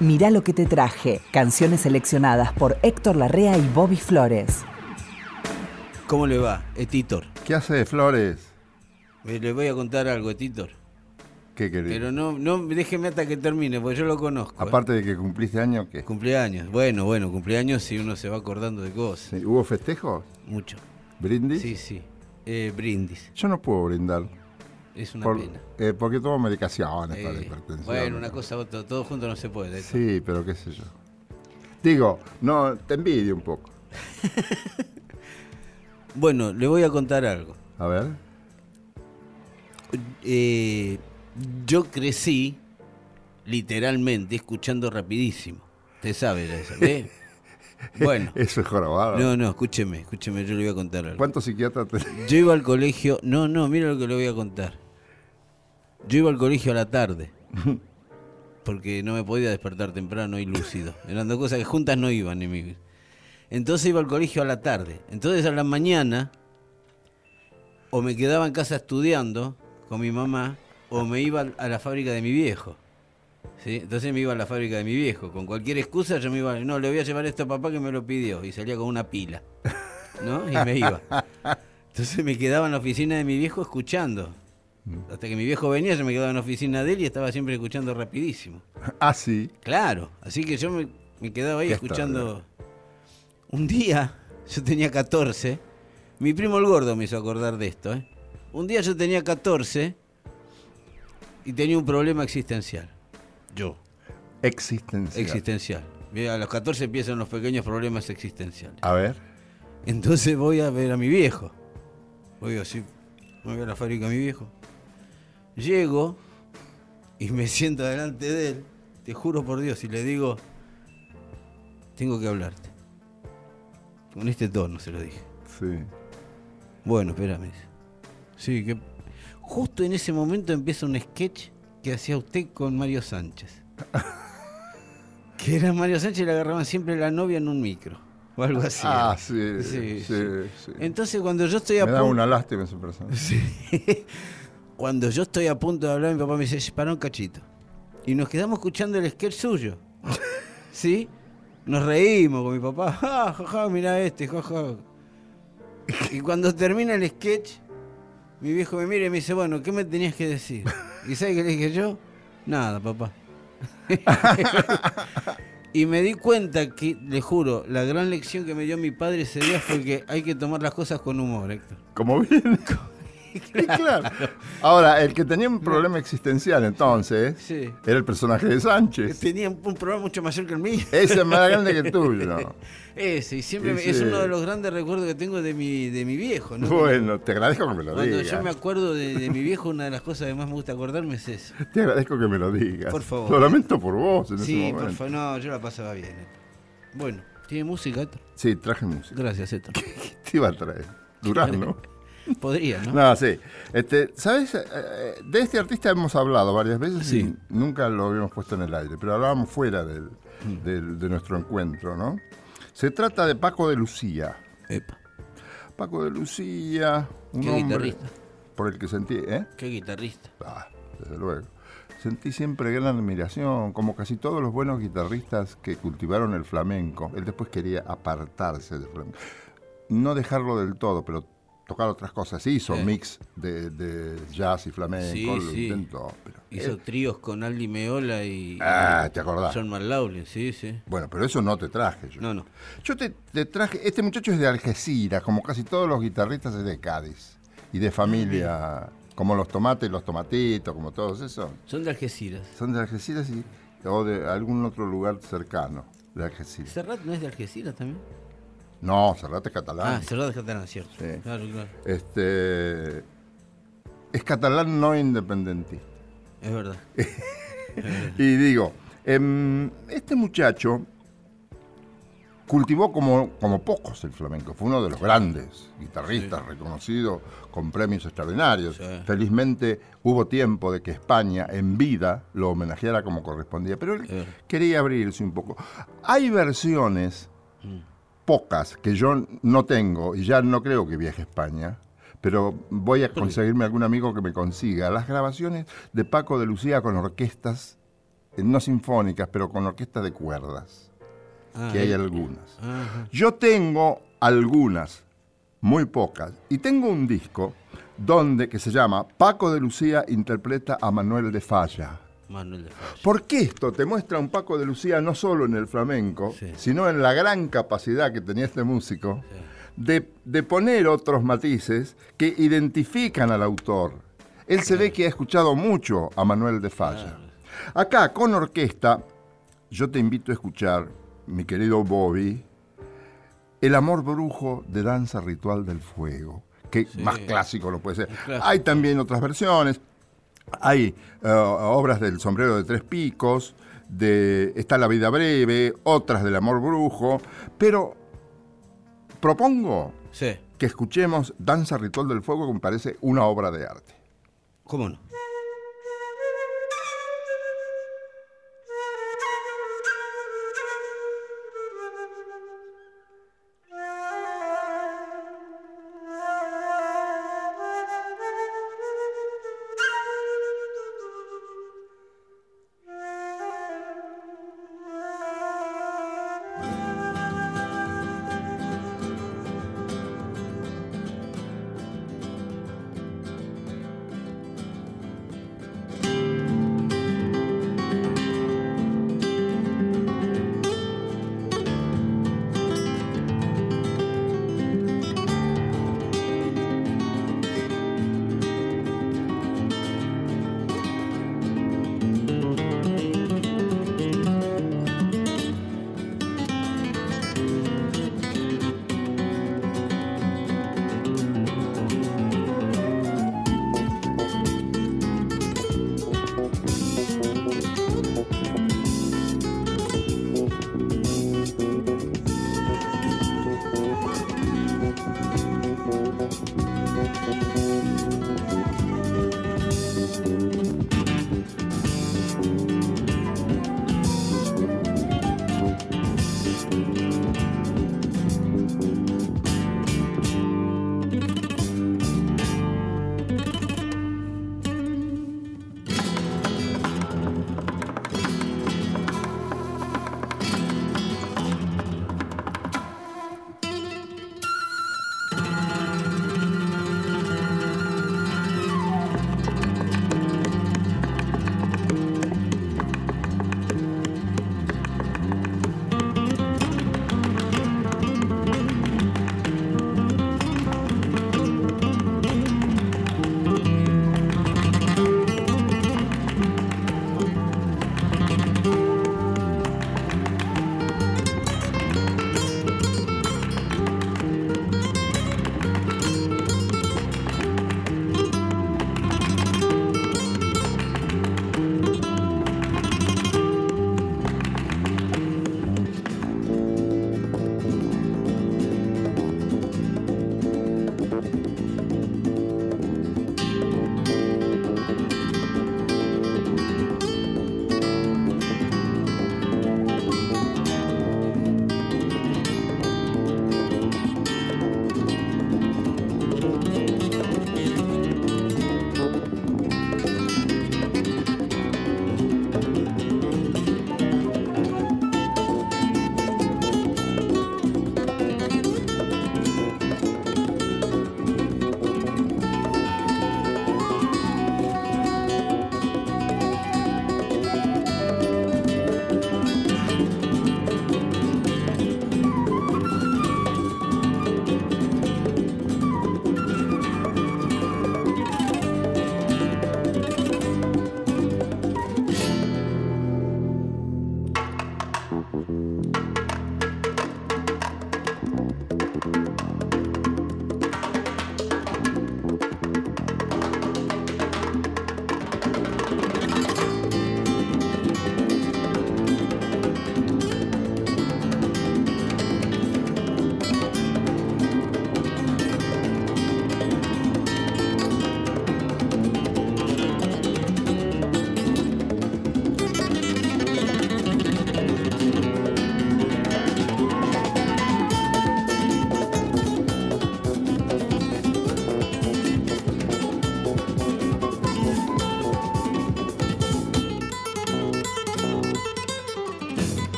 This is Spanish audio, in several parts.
Mirá lo que te traje. Canciones seleccionadas por Héctor Larrea y Bobby Flores. ¿Cómo le va, Etitor? ¿Qué hace Flores? Eh, Le voy a contar algo, Etitor. ¿Qué querés? Pero no, no déjeme hasta que termine, porque yo lo conozco. ¿eh? Aparte de que cumpliste año, ¿qué? Cumpleaños. Bueno, bueno, cumpleaños si uno se va acordando de cosas. ¿Hubo festejos? Mucho. ¿Brindis? Sí, sí. Eh, brindis. Yo no puedo brindar. Es una por- pena. eh, porque tomo medicaciones para la Eh, hipertensión. bueno, una cosa, otra, todo junto no se puede. Sí, pero qué sé yo. Digo, no, te envidio un poco. Bueno, le voy a contar algo. A ver. Eh, yo crecí literalmente escuchando rapidísimo. Usted sabe de eso, ¿ve? Bueno. Eso es jorobado. No, no, escúcheme, escúcheme, yo le voy a contar algo. ¿Cuántos psiquiatras tenés? Yo iba al colegio, no, no, mira lo que le voy a contar. Yo iba al colegio a la tarde, porque no me podía despertar temprano y lúcido. Eran dos cosas que juntas no iban en mi. Entonces iba al colegio a la tarde. Entonces a la mañana, o me quedaba en casa estudiando con mi mamá, o me iba a la fábrica de mi viejo. ¿Sí? Entonces me iba a la fábrica de mi viejo. Con cualquier excusa yo me iba, no, le voy a llevar esto a papá que me lo pidió. Y salía con una pila. ¿No? Y me iba. Entonces me quedaba en la oficina de mi viejo escuchando. Hasta que mi viejo venía, yo me quedaba en la oficina de él y estaba siempre escuchando rapidísimo. Ah, sí. Claro, así que yo me, me quedaba ahí Qué escuchando. Un día, yo tenía 14, mi primo el gordo me hizo acordar de esto. ¿eh? Un día yo tenía 14 y tenía un problema existencial. Yo, Existencial. existencial. A los 14 empiezan los pequeños problemas existenciales. A ver. Entonces voy a ver a mi viejo. Voy así, voy a la fábrica de mi viejo. Llego y me siento delante de él, te juro por Dios, y le digo, tengo que hablarte. Con este tono se lo dije. Sí. Bueno, espérame. Sí, que justo en ese momento empieza un sketch que hacía usted con Mario Sánchez. que era Mario Sánchez y le agarraban siempre la novia en un micro. O algo así. Ah, sí. Sí, Sí, sí. sí. Entonces cuando yo estoy a Me da una lástima esa persona. Cuando yo estoy a punto de hablar, mi papá me dice, para un cachito. Y nos quedamos escuchando el sketch suyo. ¿Sí? Nos reímos con mi papá. Ja, ja, ja, mirá este, ja, ja. Y cuando termina el sketch, mi viejo me mira y me dice, bueno, ¿qué me tenías que decir? ¿Y sabe qué le dije yo? Nada, papá. y me di cuenta que, le juro, la gran lección que me dio mi padre ese día fue que hay que tomar las cosas con humor, Héctor. Como bien. Claro. Ahora, el que tenía un problema existencial entonces Sí. era el personaje de Sánchez. Tenía un problema mucho mayor que el mío. Ese es más grande que el tuyo. Ese, y siempre Ese- es uno de los grandes recuerdos que tengo de mi, de mi viejo, ¿no? Bueno, te agradezco que me lo Cuando digas. yo me acuerdo de, de mi viejo, una de las cosas que más me gusta acordarme es eso. Te agradezco que me lo digas. Por favor. Lo lamento por vos en Sí, ese por favor, no, yo la pasaba bien. eh. Bueno, ¿tiene música, Héctor? Sí, traje música. Gracias, Héctor. ¿Qué te iba a traer? Durano. Podría, ¿no? No, sí. Este, ¿Sabes? Eh, eh, De este artista hemos hablado varias veces Sí. y nunca lo habíamos puesto en el aire, pero hablábamos fuera del- Mm. del- de nuestro encuentro, ¿no? Se trata de Paco de Lucía. Epa, Paco de Lucía, un Qué hombre guitarrista. por el que sentí, ¿eh? qué guitarrista. Ah, desde luego. Sentí siempre gran admiración, como casi todos los buenos guitarristas que cultivaron el flamenco. Él después quería apartarse del flamenco. No dejarlo del todo, pero tocar otras cosas. Hizo Sí. mix de, de jazz y flamenco, Sí, lo sí. intentó. Pero Hizo tríos con Aldi Meola y Ah, ¿te acordás? John McLaughlin, sí, sí. Bueno, pero eso no te traje yo. No, no. Yo te, te traje, este muchacho es de Algeciras, como casi todos los guitarristas es de Cádiz. Y de familia, como los tomates, los tomatitos, como todos esos. Son de Algeciras. Son de Algeciras y, o de algún otro lugar cercano de Algeciras. ¿Serrat no es de Algeciras también? No, Serrat es catalán. Ah, Serrat es catalán, cierto. Sí. Claro, claro. Este, es catalán no independentista. Es verdad. Y digo, em, este muchacho cultivó como, como pocos el flamenco. Fue uno de los grandes guitarristas reconocidos con premios extraordinarios. Sí. Felizmente hubo tiempo de que España en vida lo homenajeara como correspondía, pero él quería abrirse un poco. Hay versiones, Mm. Pocas, que yo no tengo y ya no creo que viaje a España. Pero voy a conseguirme algún amigo que me consiga las grabaciones de Paco de Lucía con orquestas eh, no sinfónicas, pero con orquesta de cuerdas, Ah, que hay eh. algunas. Yo tengo algunas, muy pocas, y tengo un disco donde que se llama Paco de Lucía interpreta a Manuel de Falla. Manuel de Falla. Porque esto te muestra un Paco de Lucía no solo en el flamenco, Sí. sino en la gran capacidad que tenía este músico de, de poner otros matices que identifican al autor. Él se ve que ha escuchado mucho a Manuel de Falla. Acá, con orquesta, yo te invito a escuchar, mi querido Bobby, El amor brujo de danza ritual del fuego, que Sí. más clásico lo puede ser. Hay también otras versiones. Hay eh, obras del sombrero de tres picos, de está La vida breve, otras del amor brujo, pero propongo Sí, que escuchemos Danza Ritual del Fuego, que me parece una obra de arte. ¿cómo no?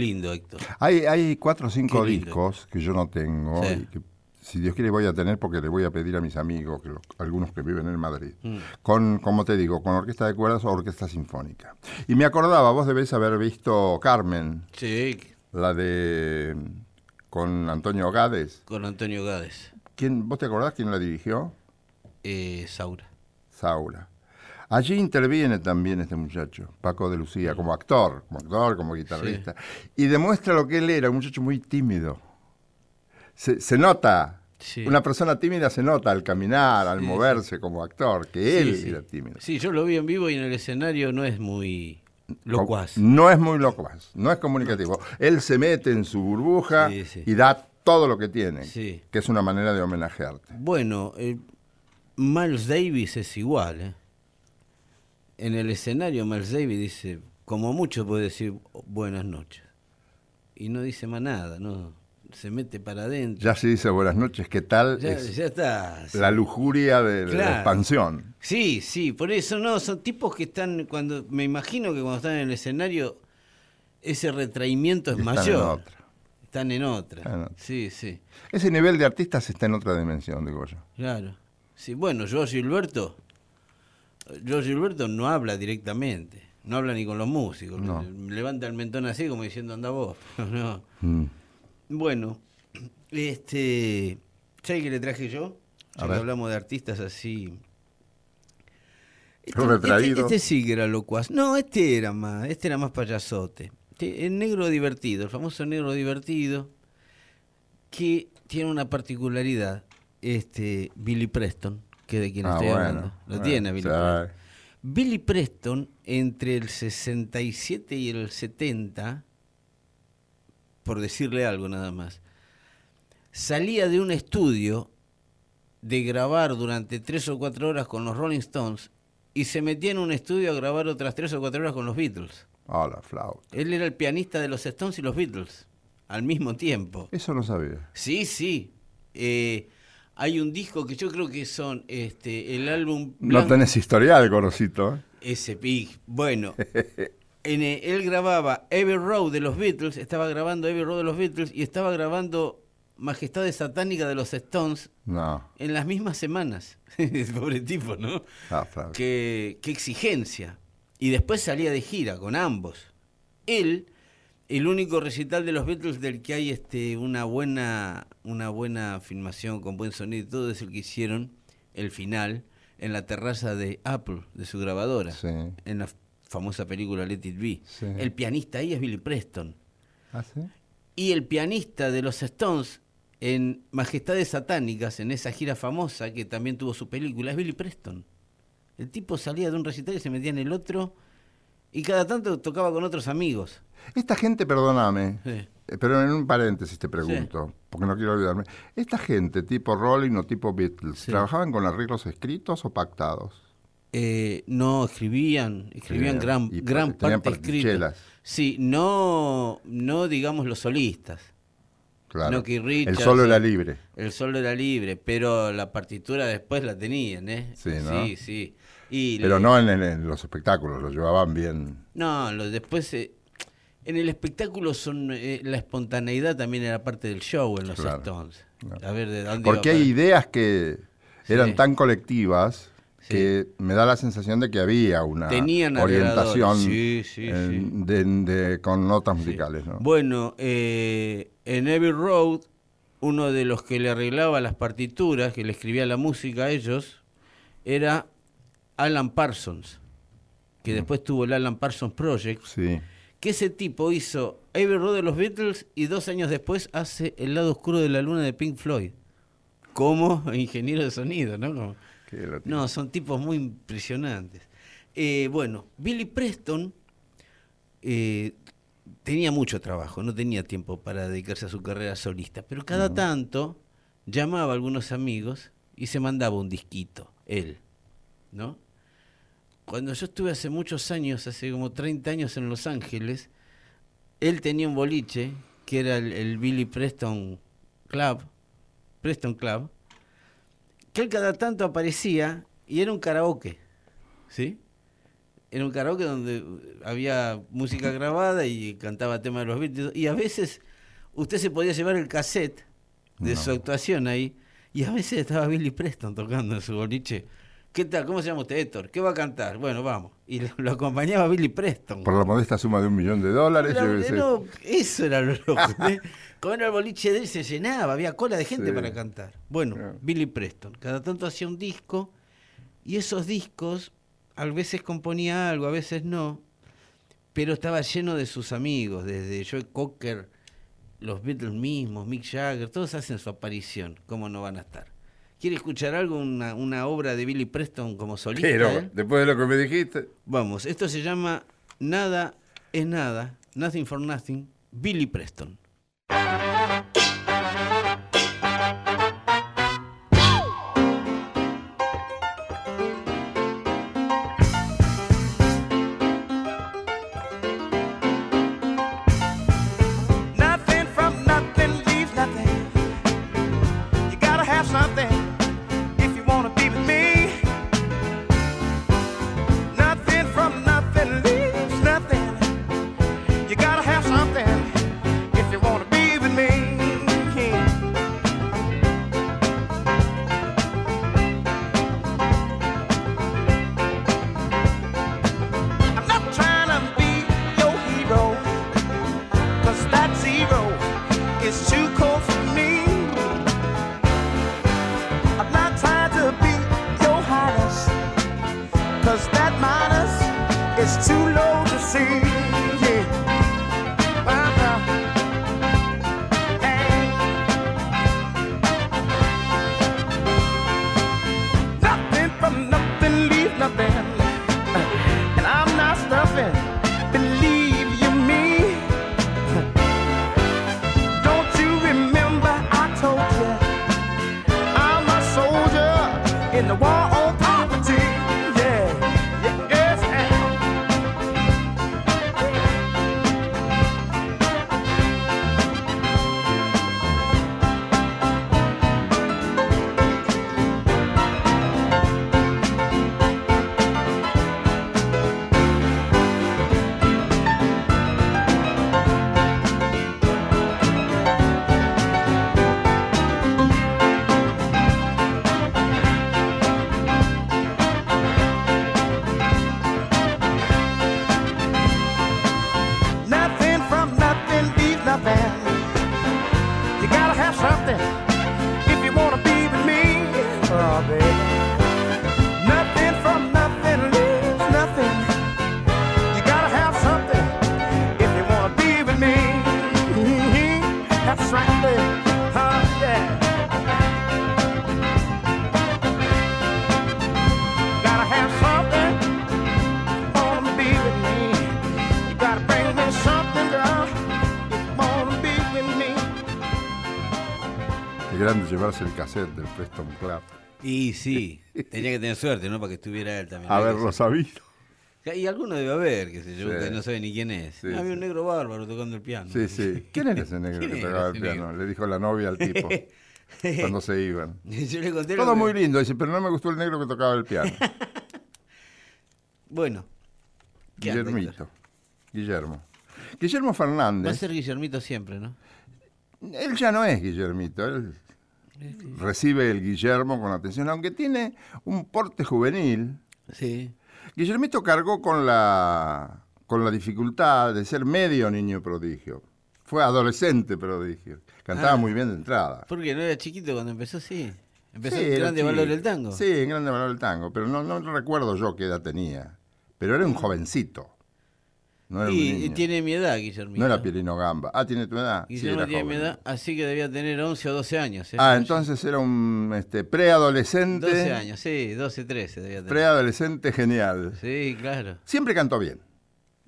Lindo, Héctor. Hay, hay cuatro o cinco discos que yo no tengo Sí. y que si Dios quiere voy a tener porque le voy a pedir a mis amigos, que los- algunos que viven en Madrid, Mm. con, como te digo, con orquesta de cuerdas o orquesta sinfónica. Y me acordaba, vos debés haber visto Carmen, Sí, la de con Antonio Gades. con Antonio Gades. ¿Quién, ¿Vos te acordás quién la dirigió? Eh, Saura. Saura. Allí interviene también este muchacho, Paco de Lucía, como actor, como actor, como guitarrista. Y demuestra lo que él era, un muchacho muy tímido. Se, se nota, Sí. una persona tímida se nota al caminar, al Sí, moverse como actor, que él era tímido. Sí, yo lo vi en vivo y en el escenario no es muy locuaz. No es muy locuaz, no es comunicativo. Él se mete en su burbuja y da todo lo que tiene, Sí. que es una manera de homenajearte. Bueno, eh, Miles Davis es igual. ¿eh? En el escenario Miles Davis dice, como mucho puede decir buenas noches. Y no dice más nada, no se mete para adentro. Ya se dice buenas noches, ¿qué tal? Ya, Es ya está. la lujuria de la expansión. Sí, sí, por eso no, son tipos que están, cuando me imagino que cuando están en el escenario, ese retraimiento es Están en mayor. otra. Están en otra. Están en otra. Sí, sí, Ese nivel de artistas está en otra dimensión, digo yo. claro. Sí, bueno, yo Gilberto, yo Gilberto no habla directamente, no habla ni con los músicos, No. levanta el mentón así como diciendo anda vos. no. Mm. Bueno, este, ¿sabes qué le traje yo? Ya que hablamos de artistas así. Este, este- este sí que era locuaz. No, este era más, este era más payasote. Este, el negro divertido, el famoso negro divertido, que tiene una particularidad, este, Billy Preston, que de quien Ah, estoy bueno, hablando. Lo bueno, tiene Billy. Preston. Billy Preston, entre el 67 y el 70, por decirle algo nada más, salía de un estudio de grabar durante tres o cuatro horas con los Rolling Stones y se metía en un estudio a grabar otras tres o cuatro horas con los Beatles. Ah, la flauta. Él era el pianista de los Stones y los Beatles al mismo tiempo. Eso no sabía. Sí, sí. Eh, hay un disco que yo creo que son este el álbum No tenés historial, Gorosito. ¿eh? ese pig. Bueno, en, eh, él grababa Every Road de los Beatles, estaba grabando Every Road de los Beatles y estaba grabando Majestades Satánica de los Stones No, en las mismas semanas. Pobre tipo, ¿no? flauta. Qué, qué exigencia. Y después salía de gira con ambos. Él, el único recital de los Beatles del que hay este, una, buena, una buena filmación con buen sonido y todo, es el que hicieron el final en la terraza de Apple, de su grabadora, Sí. en la famosa película Let It Be. Sí. El pianista ahí es Billy Preston. ¿Ah, sí? Y el pianista de los Stones en Majestades Satánicas, en esa gira famosa que también tuvo su película, es Billy Preston. El tipo salía de un recital y se metía en el otro y cada tanto tocaba con otros amigos. Esta gente, perdóname, Sí. Eh, pero en un paréntesis te pregunto, porque no quiero olvidarme. Esta gente, tipo Rolling o tipo Beatles, Sí. ¿trabajaban con arreglos escritos o pactados? Eh, no, escribían, escribían gran, Y gran parte escrita. Sí, no, no digamos los solistas. Claro. El solo era libre. El solo era libre, pero la partitura después la tenían, ¿eh? Sí, ¿no? Sí, sí. Y Pero le- no en los espectáculos, lo llevaban bien. No, lo, después eh, en el espectáculo son eh, la espontaneidad también era parte del show en los Claro, Stones. claro. A ver de dónde Porque hay ideas que eran Sí. tan colectivas Sí. que me da la sensación de que había una Tenían orientación. Sí, eh, sí. de- de- con notas musicales. ¿no? Bueno, eh, en Every Road, uno de los que le arreglaba las partituras, que le escribía la música a ellos, era Alan Parsons, que después tuvo el Alan Parsons Project, Sí. Que ese tipo hizo Every Road de los Beatles y dos años después hace El lado oscuro de la luna de Pink Floyd, como ingeniero de sonido, ¿no? Como- no, son tipos muy impresionantes. Eh, bueno, Billy Preston eh, tenía mucho trabajo, no tenía tiempo para dedicarse a su carrera solista, pero cada tanto llamaba a algunos amigos y se mandaba un disquito, él, ¿no? Cuando yo estuve hace muchos años, hace como 30 años en Los Ángeles, él tenía un boliche que era el, el Billy Preston Club, Preston Club, que él cada tanto aparecía y era un karaoke, ¿sí? era un karaoke donde había música grabada y cantaba temas de los Beatles. Y a veces usted se podía llevar el cassette de su actuación ahí. Y a veces estaba Billy Preston tocando en su boliche. ¿Qué tal? ¿Cómo se llama usted, Héctor? ¿Qué va a cantar? Bueno, vamos. Y lo, lo acompañaba Billy Preston. Por la modesta suma de un millón de dólares. No, eso era lo loco. ¿eh? Era el boliche de él, se llenaba, había cola de gente Sí. para cantar. Bueno, Claro. Billy Preston, cada tanto hacía un disco y esos discos a veces componía algo, a veces no, pero estaba lleno de sus amigos, desde Joe Cocker, los Beatles mismos, Mick Jagger, todos hacen su aparición, ¿cómo no van a estar? ¿Quiere escuchar algo, una, una obra de Billy Preston como solista? Pero él? después de lo que me dijiste, Vamos, esto se llama Nada es Nada, Nothing for Nothing, Billy Preston. Llevarse el cassette del Preston Club. Y sí, tenía que tener suerte, ¿no? Para que estuviera él también. Haberlo sabido. Y alguno debe haber, que se yo, Sí. que no sabe ni quién es. Sí, Había sí. un negro bárbaro tocando el piano. Sí, sí. ¿Quién era ese negro ¿Quién que tocaba el piano? negro? Le dijo la novia al tipo cuando se iban. Yo le conté Todo que- muy lindo, dice, pero no me gustó el negro que tocaba el piano. Bueno. ¿Qué anda, Guillermito. Guillermo. Guillermo Va a Fernández. ser Guillermito siempre, ¿no? Él ya no es Guillermito, él recibe el Guillermo con atención, aunque tiene un porte juvenil. Sí. Guillermito cargó con la, con la dificultad de ser medio niño prodigio. Fue adolescente prodigio. Cantaba Ah. muy bien de entrada. Porque no era chiquito cuando empezó, sí. Empezó Sí, en grande valor del tango. Sí, en grande valor del tango, pero no, no recuerdo yo qué edad tenía. Pero era un jovencito. No era un y, niño. tiene mi edad, Guillermito. No era Pielino Gamba. Ah, ¿tiene tu edad? Guillermo tiene mi edad, así que debía tener 11 o 12 años. ¿eh? Ah, entonces era un este, preadolescente. 12 años, sí, 12, 13 debía tener. Preadolescente genial. Sí, claro. Siempre cantó bien.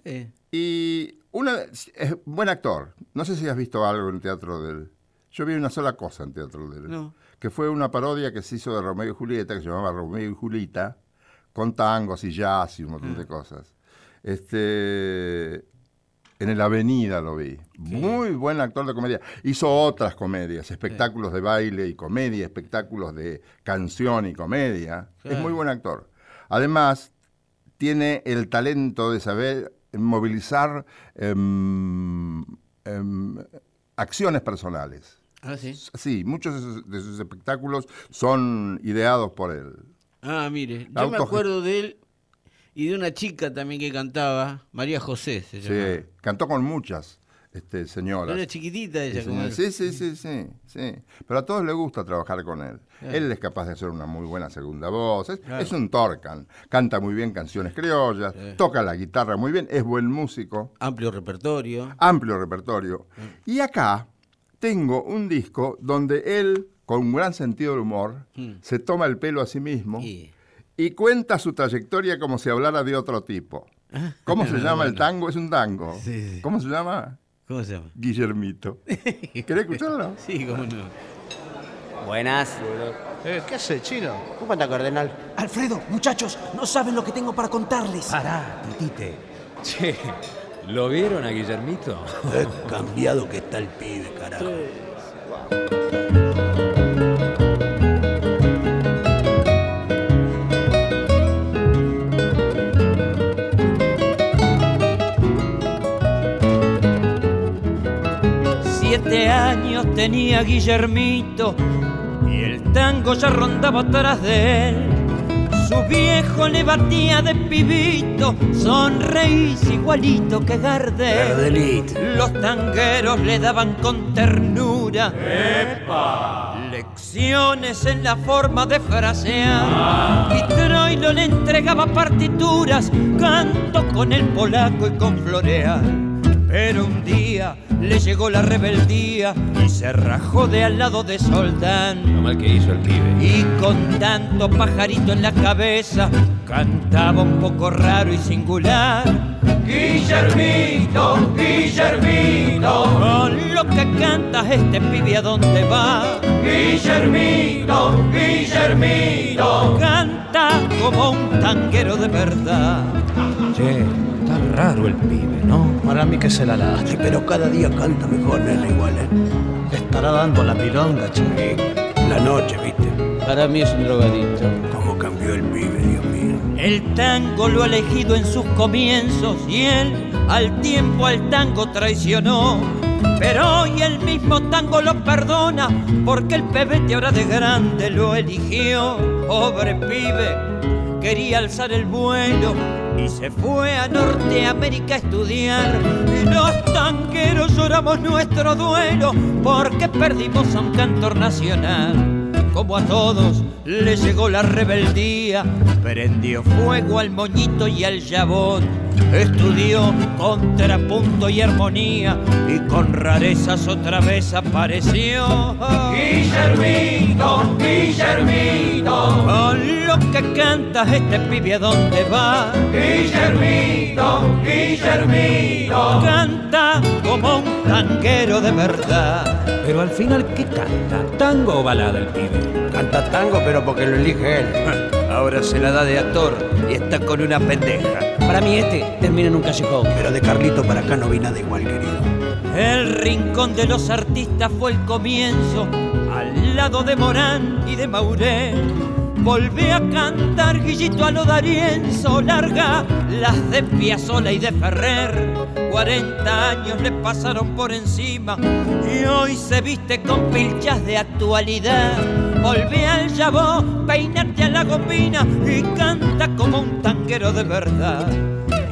Sí. Y una, es buen actor. No sé si has visto algo en teatro de él. Yo vi una sola cosa en teatro de él. No. Que fue una parodia que se hizo de Romeo y Julieta, que se llamaba Romeo y Julieta, con tangos y jazz y un montón de cosas. Este. En el Avenida lo vi. Muy buen actor de comedia. Hizo otras comedias, espectáculos de baile y comedia, espectáculos de canción y comedia. Es muy buen actor. Además, tiene el talento de saber movilizar em, em, acciones personales. Ah, sí. Sí, muchos de sus, de sus espectáculos son ideados por él. Ah, mire, yo me acuerdo de él y de una chica también que cantaba, María José se llamaba. Sí, cantó con muchas este, señoras. Era chiquitita ella. Como sí, sí, sí, sí, sí. Pero a todos les gusta trabajar con él. Claro. Él es capaz de hacer una muy buena segunda voz. Es, Claro. es un torcan. Canta muy bien canciones criollas, Sí. toca la guitarra muy bien, es buen músico, Amplio repertorio. amplio repertorio. Mm. Y acá tengo un disco donde él, con un gran sentido del humor, Mm. se toma el pelo a sí mismo Y- cuenta su trayectoria como si hablara de otro tipo. ¿Cómo se llama el tango? Es un tango. Ah. Sí, sí. ¿Cómo se llama? ¿Cómo se llama? Guillermito. ¿Querés escucharlo? Sí, cómo no. Buenas. Eh, ¿Qué hace, chino? ¿Cómo anda, cardenal? Alfredo, muchachos, no saben lo que tengo para contarles. Pará, titite. Che, ¿lo vieron a Guillermito? Qué cambiado que está el pibe, carajo. Siete tenía Guillermito y el tango ya rondaba atrás de él. Su viejo le batía de pibito, sonreís igualito que Gardel. Los tangueros le daban con ternura lecciones en la forma de frasear. Y Troilo le entregaba partituras, canto con el polaco y con floreal. Pero un día le llegó la rebeldía y se rajó de al lado de Soldán. Lo mal que hizo el pibe. Y con tanto pajarito en la cabeza, cantaba un poco raro y singular. Guillermito, Guillermito, con lo que cantas este pibe a dónde va. Guillermito, Guillermito, canta como un tanguero de verdad. Che, raro el pibe, ¿no? Para mí que se la lastre, pero cada día canta mejor, nene, igual, ¿eh? Estará dando la milonga, chino. La noche, ¿viste? Para mí es un drogadito. Cómo cambió el pibe, Dios mío. El tango lo ha elegido en sus comienzos y él al tiempo al tango traicionó. Pero hoy el mismo tango lo perdona porque el pebete ahora de grande lo eligió. Pobre pibe, quería alzar el vuelo y se fue a Norteamérica a estudiar. Y los tanqueros lloramos nuestro duelo porque perdimos a un cantor nacional. Como a todos le llegó la rebeldía, prendió fuego al moñito y al jabón. Estudió contrapunto y armonía y con rarezas otra vez apareció. Guillermito, Guillermito, con lo que cantas este pibe a dónde va. Guillermito, Guillermito, canta como un tanguero de verdad. Pero al final, ¿qué canta? ¿Tango o balada el pibe? Canta tango, pero porque lo elige él. Ahora se la da de actor y está con una pendeja. Para mí este termina en un callejón. Pero de Carlito para acá no vi nada igual, querido. El rincón de los artistas fue el comienzo, al lado de Morán y de Mauré. Volví a cantar Guillito a lo Darienzo, larga las de Piazzolla y de Ferrer. 40 años le pasaron por encima y hoy se viste con pilchas de actualidad. Volví al Yabó, peinarte a la gomina y canta como un tanguero de verdad.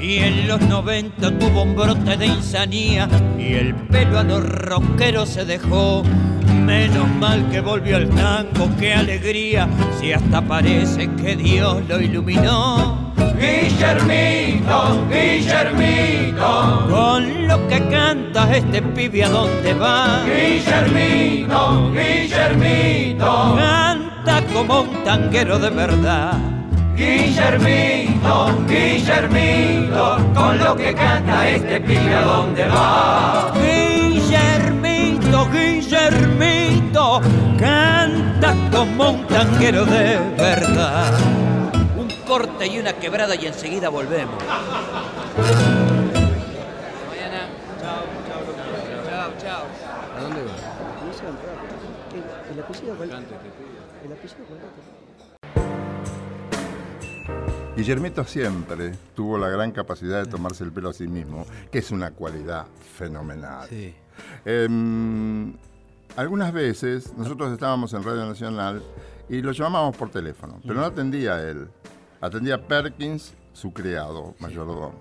Y en los 90 tuvo un brote de insanía y el pelo a los rockeros se dejó. Menos mal que volvió al tango, qué alegría, si hasta parece que Dios lo iluminó. Guillermito, Guillermito, con lo que cantas este pibe a dónde va. Guillermito, Guillermito, canta como un tanguero de verdad. Guillermito, Guillermito, con lo que canta este pibe a dónde va. Guillermito, Guillermito, canta como un tanguero de verdad. Un corte y una quebrada y enseguida volvemos. ¿A dónde va? Guillermito siempre tuvo la gran capacidad de tomarse el pelo a sí mismo, que es una cualidad fenomenal. Sí. Em, algunas veces nosotros estábamos en Radio Nacional y lo llamábamos por teléfono, pero no atendía él. Atendía Perkins, su criado, mayordomo.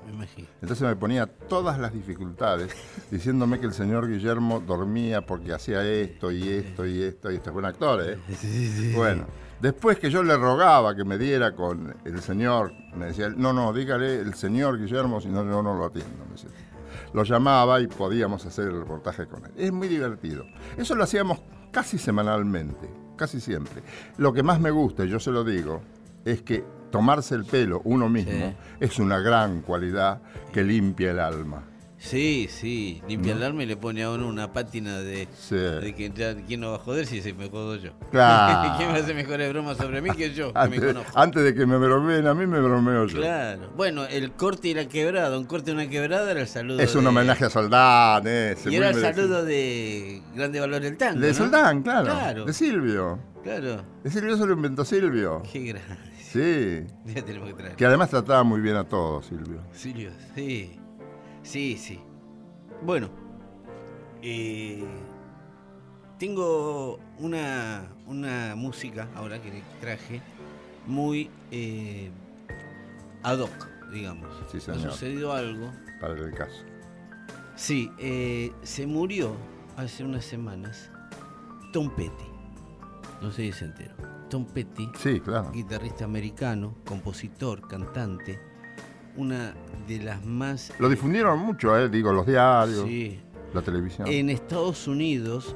Entonces me ponía todas las dificultades diciéndome que el señor Guillermo dormía porque hacía esto y esto y esto y este es buen actor, ¿eh? Bueno, después que yo le rogaba que me diera con el señor, me decía, no, no, dígale el señor Guillermo, si no, no, no lo atiendo. me decía. Lo llamaba y podíamos hacer el reportaje con él. Es muy divertido. Eso lo hacíamos casi semanalmente, casi siempre. Lo que más me gusta, y yo se lo digo, es que tomarse el pelo uno mismo es una gran cualidad que limpia el alma. Sí, sí, limpia el alma y le pone a uno una pátina de, Sí. de que ya, quién no va a joder si se me jodo yo. Claro. ¿Quién me hace mejores bromas sobre mí que yo? Que me Antes, conozco. antes de que me bromeen a mí, me bromeo yo. Claro. Bueno, el corte y la quebrada, un corte y una quebrada era el saludo. Es un de- homenaje a Soldán, ese. Y era el saludo de Grande Valor del Tango. De ¿no? Soldán, claro. Claro. De Silvio. Claro. De Silvio eso lo inventó Silvio. Qué grande. Sí. Ya tenemos que traer. Que además trataba muy bien a todos, Silvio. Silvio, sí. Sí, sí. Bueno. eh, tengo una, una música ahora que le traje muy eh, ad hoc, digamos. Sí, Ha sucedido algo. Para el caso. Sí, eh, se murió hace unas semanas Tom Petty. No sé si se enteró. Tom Petty, Sí, claro. guitarrista americano, compositor, cantante, una de las más... Lo difundieron mucho, eh, digo, los diarios, Sí. la televisión. En Estados Unidos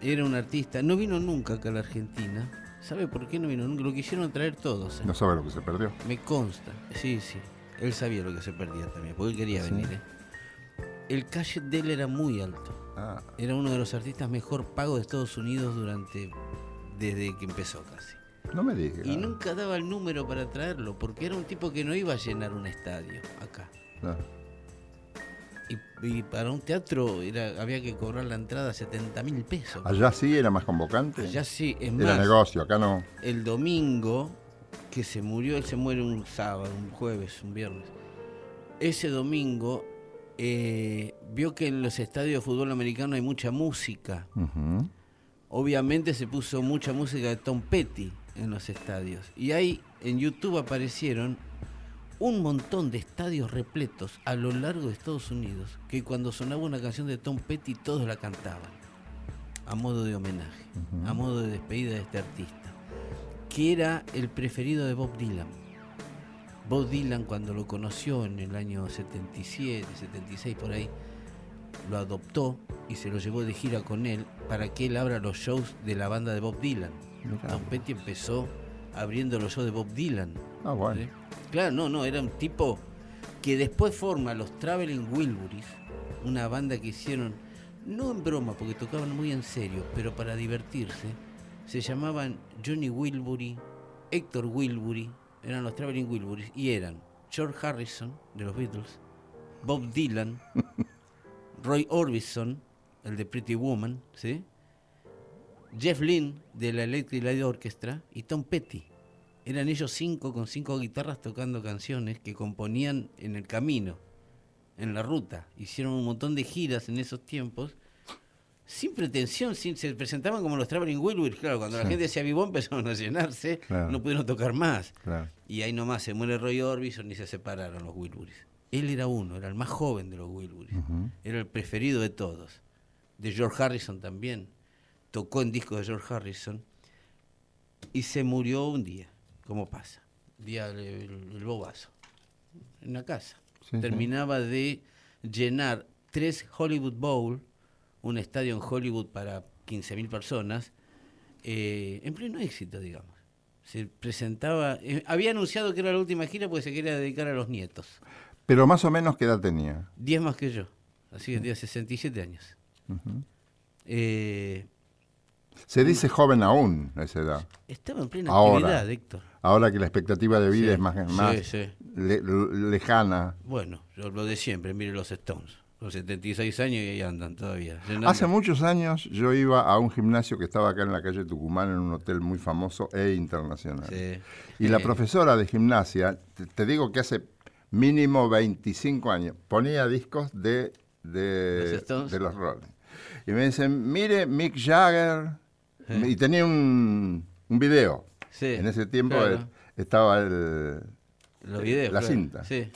era un artista, no vino nunca acá a la Argentina. ¿Sabe por qué no vino nunca? Lo quisieron traer todos. ¿eh? No sabe lo que se perdió. Me consta. Sí, sí. Él sabía lo que se perdía también, porque él quería Sí. venir. ¿eh? El calle de él era muy alto. Ah, Era uno de los artistas mejor pagos de Estados Unidos durante desde que empezó casi. No me digas. Y nunca daba el número para traerlo, porque era un tipo que no iba a llenar un estadio acá. Claro. Y, y para un teatro era, había que cobrar la entrada 70 mil pesos. Allá sí era más convocante. Allá sí, es Era más, negocio, acá no. el domingo que se murió, él se muere un sábado, un jueves, un viernes. Ese domingo eh, vio que en los estadios de fútbol americano hay mucha música. Obviamente se puso mucha música de Tom Petty en los estadios. Y ahí en YouTube aparecieron un montón de estadios repletos a lo largo de Estados Unidos que cuando sonaba una canción de Tom Petty todos la cantaban. A modo de homenaje, a modo de despedida de este artista. Que era el preferido de Bob Dylan. Bob Dylan cuando lo conoció en el año 77, 76 por ahí, lo adoptó y se lo llevó de gira con él para que él abra los shows de la banda de Bob Dylan. Tom Petty empezó abriendo los shows de Bob Dylan. Ah, bueno. ¿sí? Claro, no, no, era un tipo que después forma los Traveling Wilburys, una banda que hicieron, no en broma, porque tocaban muy en serio, pero para divertirse. Se llamaban Johnny Wilbury, Héctor Wilbury, eran los Traveling Wilburys, y eran George Harrison, de los Beatles, Bob Dylan, Roy Orbison, el de Pretty Woman, ¿sí? Jeff Lynne, de la Electric Light Orchestra, y Tom Petty. Eran ellos cinco con cinco guitarras tocando canciones que componían en el camino, en la ruta. Hicieron un montón de giras en esos tiempos, sin pretensión, sin, se presentaban como los Traveling Wilburys. Claro, cuando la gente se avivó empezaron a llenarse, Claro. no pudieron tocar más. Claro. Y ahí nomás se muere Roy Orbison y se separaron los Wilburys. Él era uno, era el más joven de los Wilburys. Era el preferido de todos. De George Harrison también. Tocó en discos de George Harrison. Y se murió un día, como pasa. Día el, bobazo. En la casa. Sí, sí. Terminaba de llenar tres Hollywood Bowl, un estadio en Hollywood para 15.000 personas, eh, en pleno éxito, digamos. Se presentaba, eh, había anunciado que era la última gira porque se quería dedicar a los nietos. Pero más o menos, ¿qué edad tenía? 10 más que yo. Así que tenía 67 años. Ujú. Eh, Se dice joven aún a esa edad. estaba en plena Ahora. actividad, Héctor. Ahora que la expectativa de vida Sí, es más, sí, más sí. le- lejana. Bueno, yo lo de siempre, mire los Stones. Con 76 años y ahí andan todavía. llenando. Hace muchos años yo iba a un gimnasio que estaba acá en la calle Tucumán, en un hotel muy famoso e internacional. Y la Eh, profesora de gimnasia, te, te digo que hace mínimo 25 años, ponía discos de, de, ¿Los de los Rolling. Y me dicen, mire Mick Jagger. Y tenía un, un video. Sí, en ese tiempo claro. eh, estaba el, Los videos. la claro. cinta. Sí.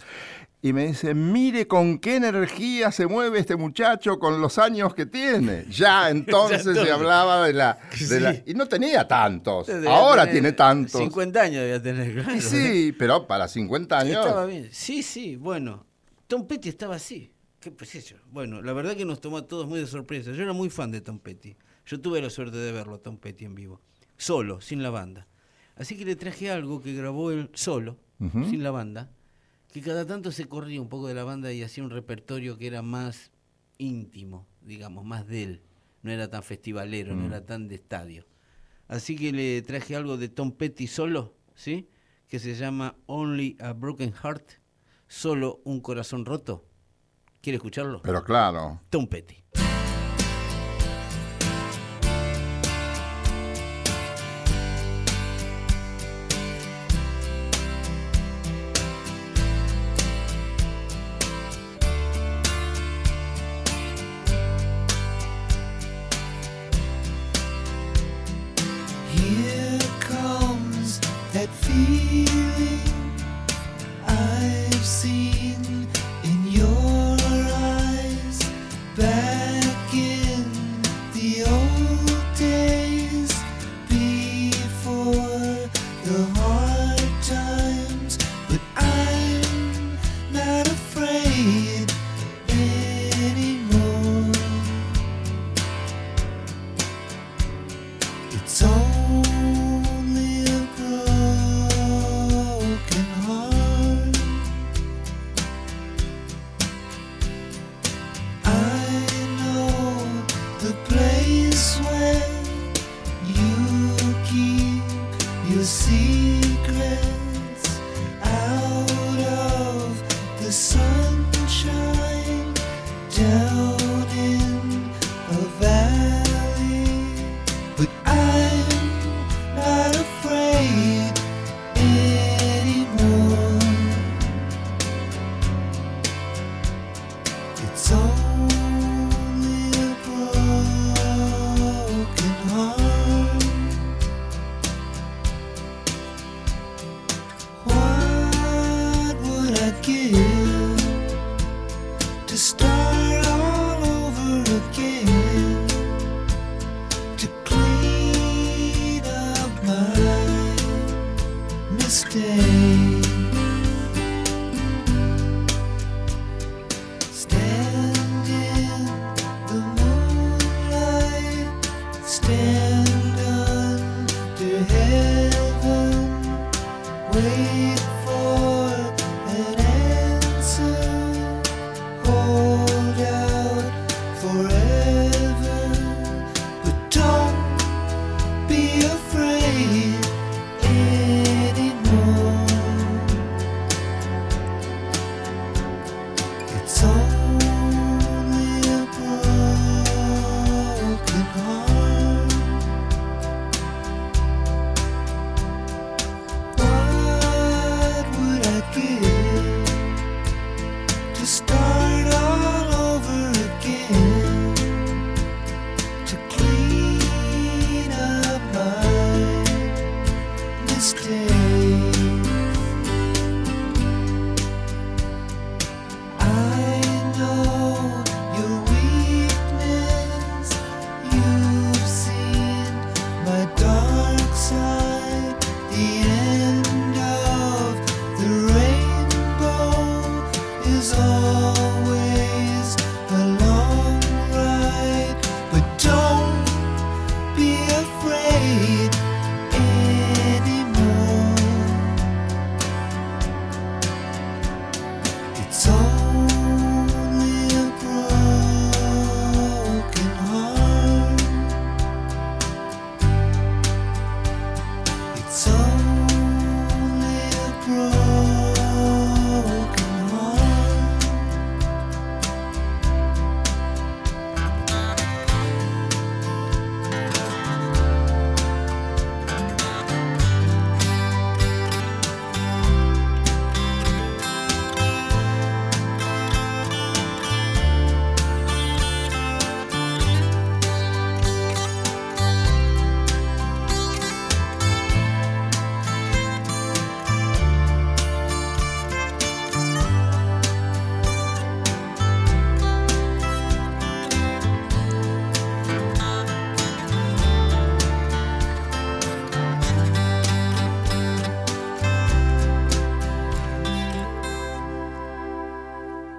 Y me dice, mire con qué energía se mueve este muchacho con los años que tiene. Ya entonces se hablaba de la, de la- Sí. Y no tenía tantos. Ahora tiene tantos. 50 años debía tener, claro. Sí, pero para 50 años. Estaba bien. Sí, sí, bueno. Tom Petty estaba así. ¿Qué pues eso? Bueno, la verdad que nos tomó a todos muy de sorpresa. Yo era muy fan de Tom Petty. Yo tuve la suerte de verlo a Tom Petty en vivo. Solo, sin la banda. Así que le traje algo que grabó él solo, sin la banda, que cada tanto se corría un poco de la banda y hacía un repertorio que era más íntimo, digamos, más de él. No era tan festivalero, no Mm. era tan de estadio. Así que le traje algo de Tom Petty solo, ¿sí? Que se llama Only a Broken Heart, solo un corazón roto. ¿Quiere escucharlo? Pero claro. Tom Petty. stand unto heaven, waiting.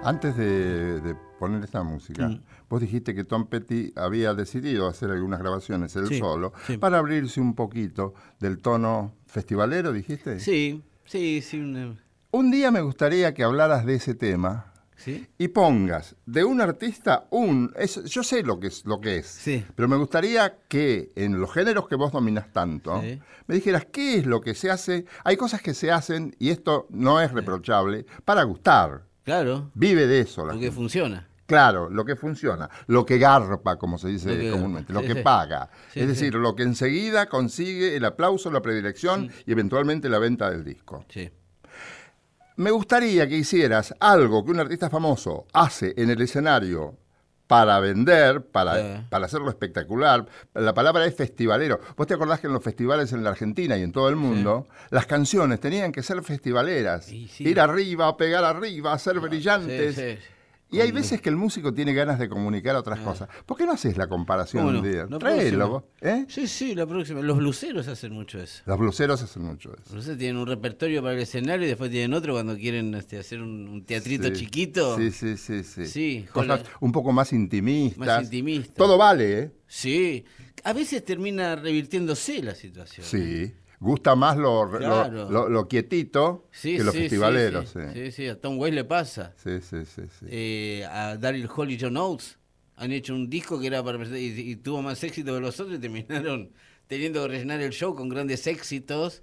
Antes de, de poner esta música, Mm. vos dijiste que Tom Petty había decidido hacer algunas grabaciones él Sí, solo sí. para abrirse un poquito del tono festivalero, dijiste. Sí, sí, sí. una- Un día me gustaría que hablaras de ese tema ¿Sí? y pongas de un artista un es- yo sé lo que es lo que es Sí. pero me gustaría que en los géneros que vos dominas tanto Sí. me dijeras qué es lo que se hace hay cosas que se hacen y esto no es reprochable para gustar Claro, vive de eso la porque gente. funciona. Claro, lo que funciona, lo que garpa, como se dice Lo que comúnmente, lo sí, que sí. paga. Sí, es decir, lo que enseguida consigue el aplauso, la predilección y eventualmente la venta del disco. Sí. Me gustaría que hicieras algo que un artista famoso hace en el escenario para vender, para, Sí. para hacerlo espectacular. La palabra es festivalero. ¿Vos te acordás que en los festivales en la Argentina y en todo el mundo, las canciones tenían que ser festivaleras? Sí. Ir arriba, pegar arriba, ser brillantes. Y hay veces que el músico tiene ganas de comunicar otras cosas. ¿Por qué no haces la comparación un día? Tráelo, ¿eh? Sí, sí, la próxima. Los bluseros hacen mucho eso. Los bluseros hacen mucho eso. Los bluseros tienen un repertorio para el escenario y después tienen otro cuando quieren este, hacer un, un teatrito Sí. chiquito. Sí, sí, sí. Sí, Cosas un poco más intimistas. Más intimistas. Todo vale, ¿eh? Sí. A veces termina revirtiéndose la situación. Sí. Gusta más lo, lo- Claro. lo- lo quietito Sí, que los sí, festivaleros. Sí, Sí, sí, a Tom Waits le pasa. sí, sí. sí, sí. Eh, a Daryl Hall y John Oates han hecho un disco que era para y, y tuvo más éxito que los otros y terminaron teniendo que rellenar el show con grandes éxitos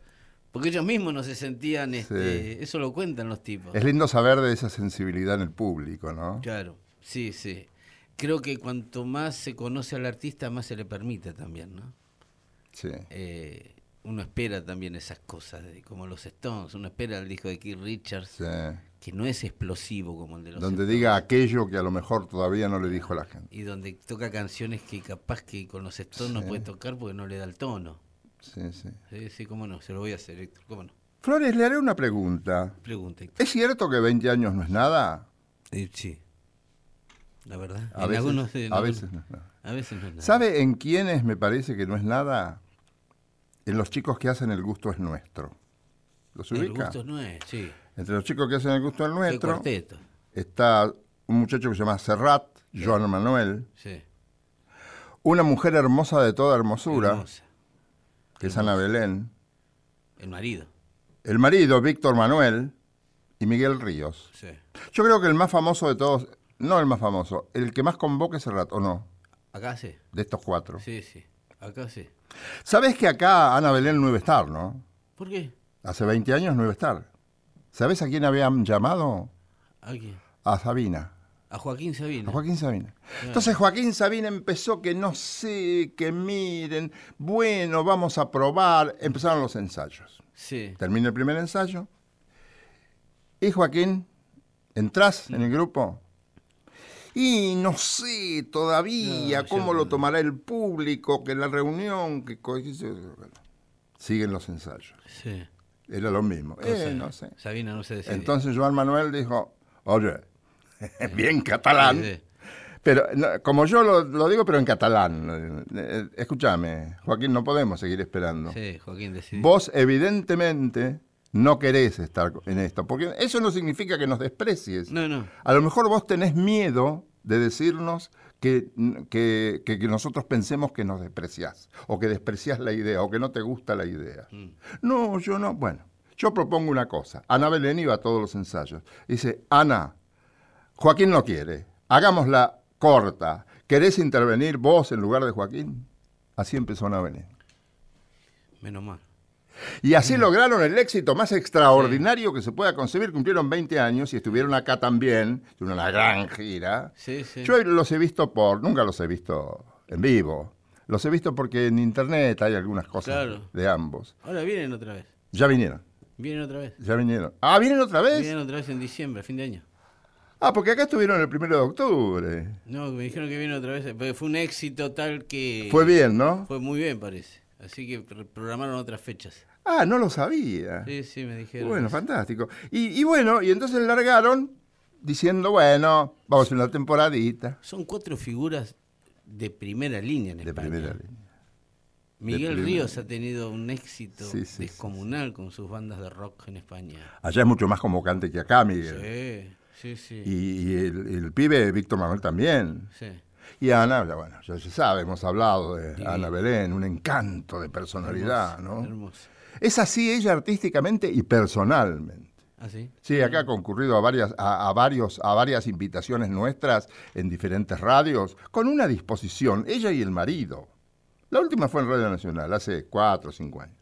porque ellos mismos no se sentían este, eso lo cuentan los tipos Es lindo saber de esa sensibilidad en el público, ¿no? claro sí sí creo que cuanto más se conoce al artista más se le permite también no Sí. Eh, uno espera también esas cosas de- como los Stones uno espera el disco de Keith Richards sí. que no es explosivo como el de los Donde Stones. diga aquello que a lo mejor todavía no le dijo la gente. y donde toca canciones que capaz que con los Stones no Sí. puede tocar porque no le da el tono. Sí, sí. Sí, sí, cómo no, se lo voy a hacer, Héctor, cómo no. Flores, le haré una pregunta. Pregunta, Héctor. ¿Es cierto que 20 años no es nada? Eh, sí, la verdad. A En veces, algunos, en a algunos- veces no es nada. a veces no es nada. ¿Sabe en quiénes me parece que no es nada? En los chicos que hacen El gusto es nuestro. ¿Los El ubica? gusto no es, sí. Entre los chicos que hacen El gusto es nuestro está un muchacho que se llama Serrat, Joan Manuel, Sí. una mujer hermosa de toda hermosura, Hermosa. que es Ana Belén, El marido. el marido Víctor Manuel y Miguel Ríos. Sí. Yo creo que el más famoso de todos, no el más famoso, el que más convoca es Serrat, ¿o no? Acá sí. De estos cuatro. Sí, sí. Acá sí. ¿Sabes que acá Ana Belén no iba a estar, no? ¿Por qué? Hace 20 años no iba a estar. ¿Sabes a quién habían llamado? ¿A quién? A Sabina. A Joaquín Sabina. A Joaquín Sabina. Entonces Joaquín Sabina empezó que no sé, que miren, bueno, vamos a probar. Empezaron los ensayos. Sí. Termina el primer ensayo. Y Joaquín, ¿entrás en el grupo? Y no sé todavía No, cómo lo tomará el público, que la reunión, que... siguen los ensayos. Sí. Era lo mismo. Eh, no sé. Sabina no se decide. Entonces Joan Manuel dijo, oye, bien catalán, Sí, sí. pero no, como yo lo, lo digo, pero en catalán. Eh, escúchame, Joaquín, no podemos seguir esperando. Sí, Joaquín decidió. Vos evidentemente no querés estar en esto, porque eso no significa que nos desprecies. No, no. A lo mejor vos tenés miedo de decirnos que, que- que- que nosotros pensemos que nos despreciás, o que despreciás la idea, o que no te gusta la idea. Mm. No, yo no. Bueno, yo propongo una cosa. Ana Belén iba a todos los ensayos. Dice, Ana, Joaquín no quiere, hagámosla corta. ¿Querés intervenir vos en lugar de Joaquín? Así empezó Ana Belén. Menos mal. Y así lograron el éxito más extraordinario que se pueda concebir. Cumplieron 20 años y estuvieron acá también, tuvieron una gran gira. Sí, sí. Yo los he visto por, nunca los he visto en vivo. Los he visto porque en internet hay algunas cosas Claro. de ambos. Ahora vienen otra vez. Ya vinieron, Vienen otra vez. ya vinieron. Ah, ¿vienen otra vez? Vienen otra vez en diciembre, fin de año. Ah, porque acá estuvieron el primero de octubre. No, me dijeron que vienen otra vez. Pero fue un éxito tal que. Fue bien, ¿no? Fue muy bien, parece. Así que pro- programaron otras fechas. Ah, no lo sabía. Sí, sí, me dijeron. Bueno, eso. fantástico. Y, y bueno, y entonces largaron diciendo, bueno, vamos a hacer una temporadita. Son cuatro figuras de primera línea en De España. primera línea. Miguel Ríos ha tenido un éxito Sí, sí, sí, descomunal con sus bandas de rock en España. Allá es mucho más convocante que acá, Miguel. Sí, Sí, sí. Y, y el, el pibe Víctor Manuel también. Sí. Y Ana, bueno, ya se sabe, hemos hablado de. Ana Belén, un encanto de personalidad, Hermosa, ¿no? hermosa. Es así ella artísticamente y personalmente. ¿Ah, sí? Sí, acá ha concurrido a varias, a, a varios, a varias invitaciones nuestras en diferentes radios, con una disposición, ella y el marido. La última fue en Radio Nacional, hace cuatro o cinco años.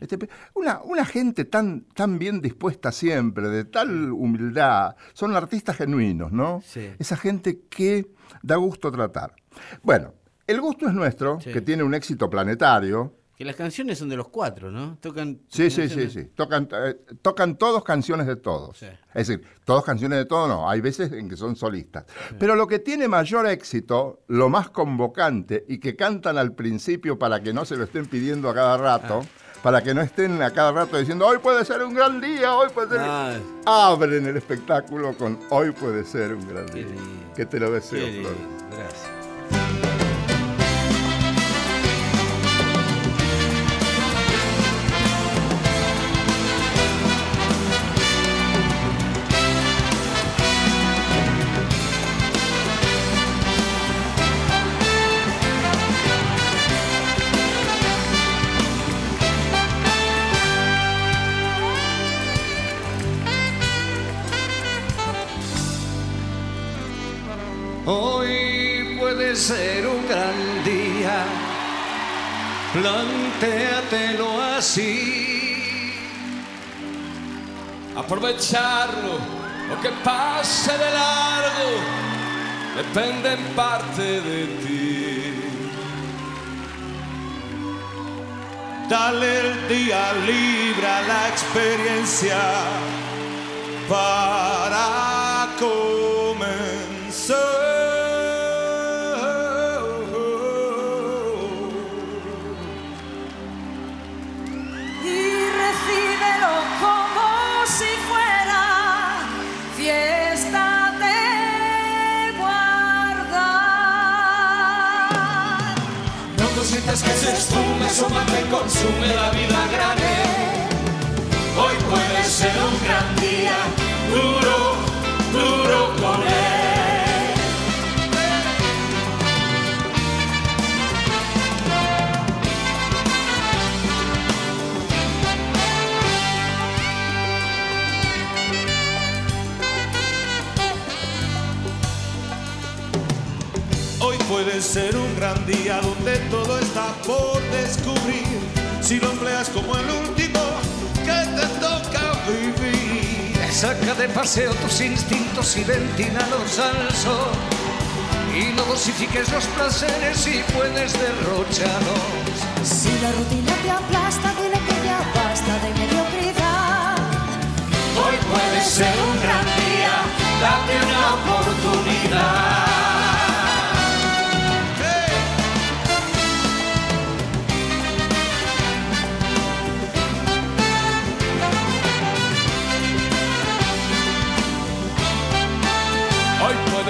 Este, una, una gente tan, tan bien dispuesta siempre, de tal humildad, son artistas genuinos, ¿no? Sí. Esa gente que da gusto tratar. Bueno, el gusto es nuestro, Sí. que tiene un éxito planetario. Que las canciones son de los cuatro, ¿no? Tocan. Sí, sí, sí, sí. Tocan, eh, tocan todos canciones de todos. Sí. Es decir, todos canciones de todos no. Hay veces en que son solistas. Pero lo que tiene mayor éxito, lo más convocante y que cantan al principio para que no se lo estén pidiendo a cada rato, Ah. para que no estén a cada rato diciendo, hoy puede ser un gran día, hoy puede ser... Ah, Abren el espectáculo con hoy puede ser un gran día. Que te lo deseo, plantéatelo así. Aprovecharlo o que pase de largo depende en parte de ti. Dale el día libre a la experiencia para comenzar. Suma que consume la vida grande. Hoy puede ser un gran día, duro, duro con él. Puede ser un gran día donde todo está por descubrir. Si lo empleas como el último que te toca vivir. Saca de paseo tus instintos y ventínalos al sol. Y no dosifiques los placeres y puedes derrocharlos. Si la rutina te aplasta, dile que ya basta de mediocridad. Hoy puede ser un gran día, date una oportunidad.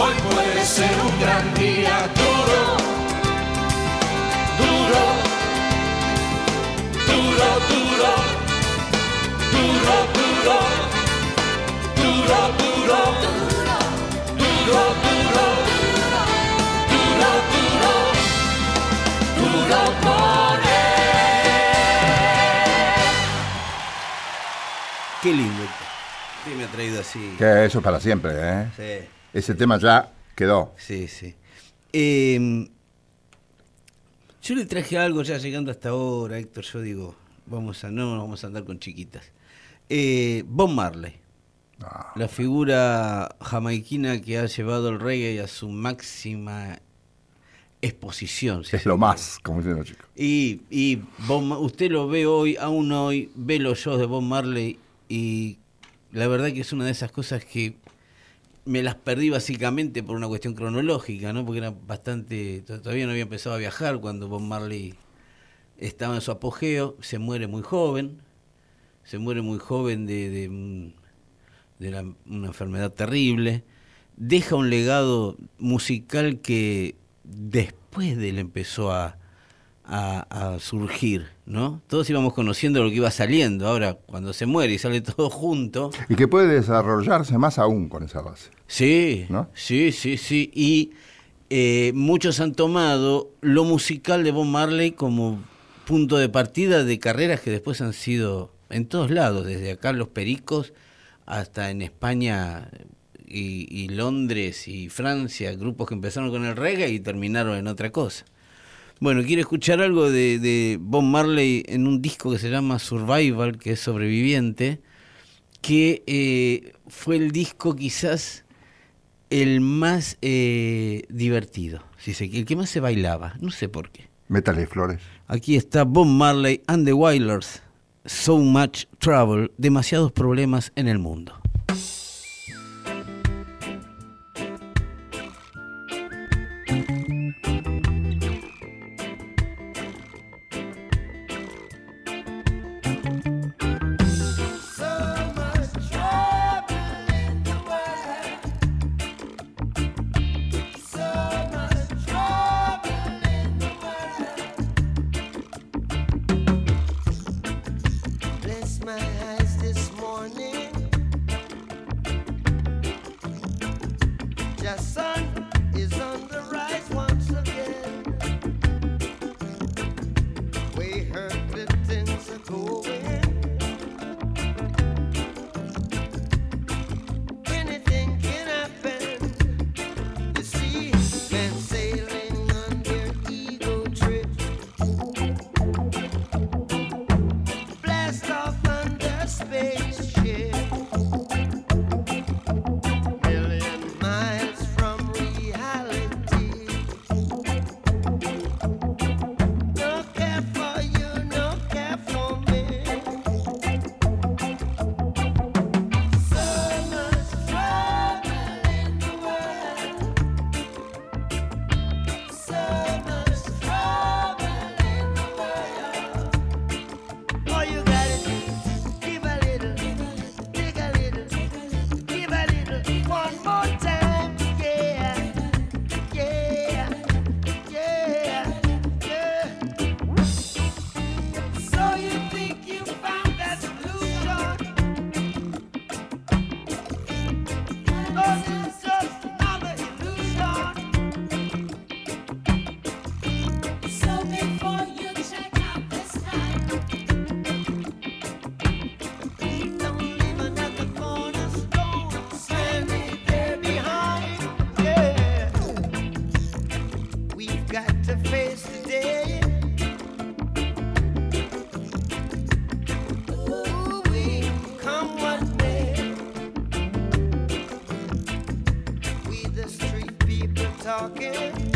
Hoy puede ser un gran día duro, duro, duro, duro, duro, duro, duro, duro, duro, duro, duro, duro, duro con Qué lindo. Sí, me ha traído así. Que eso es para siempre, ¿eh? Sí. Ese tema ya quedó. Sí, sí. Eh, yo le traje algo ya llegando hasta ahora, Héctor. Yo digo, vamos a no vamos a andar con chiquitas. Eh, Bob Marley, Ah, la figura jamaiquina que ha llevado el reggae a su máxima exposición. si es lo más, como dicen los chicos. Y, y Bob usted lo ve hoy, aún hoy, ve los shows de Bob Marley y la verdad que es una de esas cosas que me las perdí básicamente por una cuestión cronológica, ¿no? Porque era bastante. to- Todavía no había empezado a viajar cuando Bob Marley estaba en su apogeo. Se muere muy joven. Se muere muy joven de, de, la- una enfermedad terrible. Deja un legado musical que después de él empezó a, a, a surgir, ¿no? Todos íbamos conociendo lo que iba saliendo. Ahora, cuando se muere y sale todo junto. Y que puede desarrollarse más aún con esa base. Sí, ¿No? sí, sí, sí. Y eh, muchos han tomado lo musical de Bob Marley como punto de partida de carreras que después han sido en todos lados, desde acá los Pericos hasta en España y, y Londres y Francia, grupos que empezaron con el reggae y terminaron en otra cosa. Bueno, quiero escuchar algo de, de Bob Marley en un disco que se llama Survival, que es sobreviviente, que eh, fue el disco quizás el más eh, divertido, si se, el que más se bailaba, no sé por qué. Métale flores. Aquí está Bob Marley and the Wailers, So Much Trouble, demasiados problemas en el mundo. Talking.